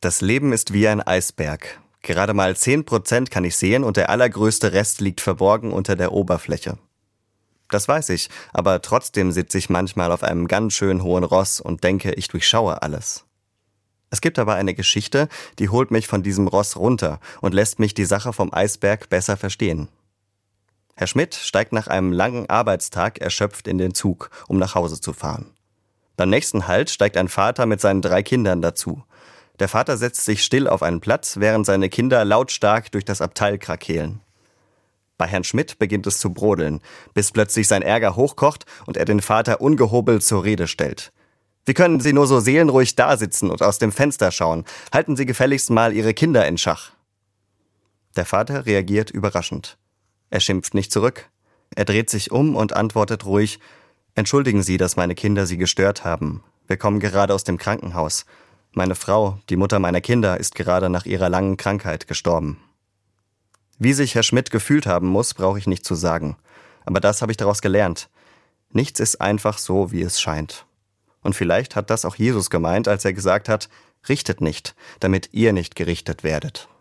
Das Leben ist wie ein Eisberg. Gerade mal 10% kann ich sehen und der allergrößte Rest liegt verborgen unter der Oberfläche. Das weiß ich, aber trotzdem sitze ich manchmal auf einem ganz schön hohen Ross und denke, ich durchschaue alles. Es gibt aber eine Geschichte, die holt mich von diesem Ross runter und lässt mich die Sache vom Eisberg besser verstehen. Herr Schmidt steigt nach einem langen Arbeitstag erschöpft in den Zug, um nach Hause zu fahren. Beim nächsten Halt steigt ein Vater mit seinen drei Kindern dazu. Der Vater setzt sich still auf einen Platz, während seine Kinder lautstark durch das Abteil krakehlen. Bei Herrn Schmidt beginnt es zu brodeln, bis plötzlich sein Ärger hochkocht und er den Vater ungehobelt zur Rede stellt. Wie können Sie nur so seelenruhig dasitzen und aus dem Fenster schauen? Halten Sie gefälligst mal Ihre Kinder in Schach. Der Vater reagiert überraschend. Er schimpft nicht zurück. Er dreht sich um und antwortet ruhig Entschuldigen Sie, dass meine Kinder Sie gestört haben. Wir kommen gerade aus dem Krankenhaus. Meine Frau, die Mutter meiner Kinder, ist gerade nach ihrer langen Krankheit gestorben. Wie sich Herr Schmidt gefühlt haben muss, brauche ich nicht zu sagen. Aber das habe ich daraus gelernt. Nichts ist einfach so, wie es scheint. Und vielleicht hat das auch Jesus gemeint, als er gesagt hat, richtet nicht, damit ihr nicht gerichtet werdet.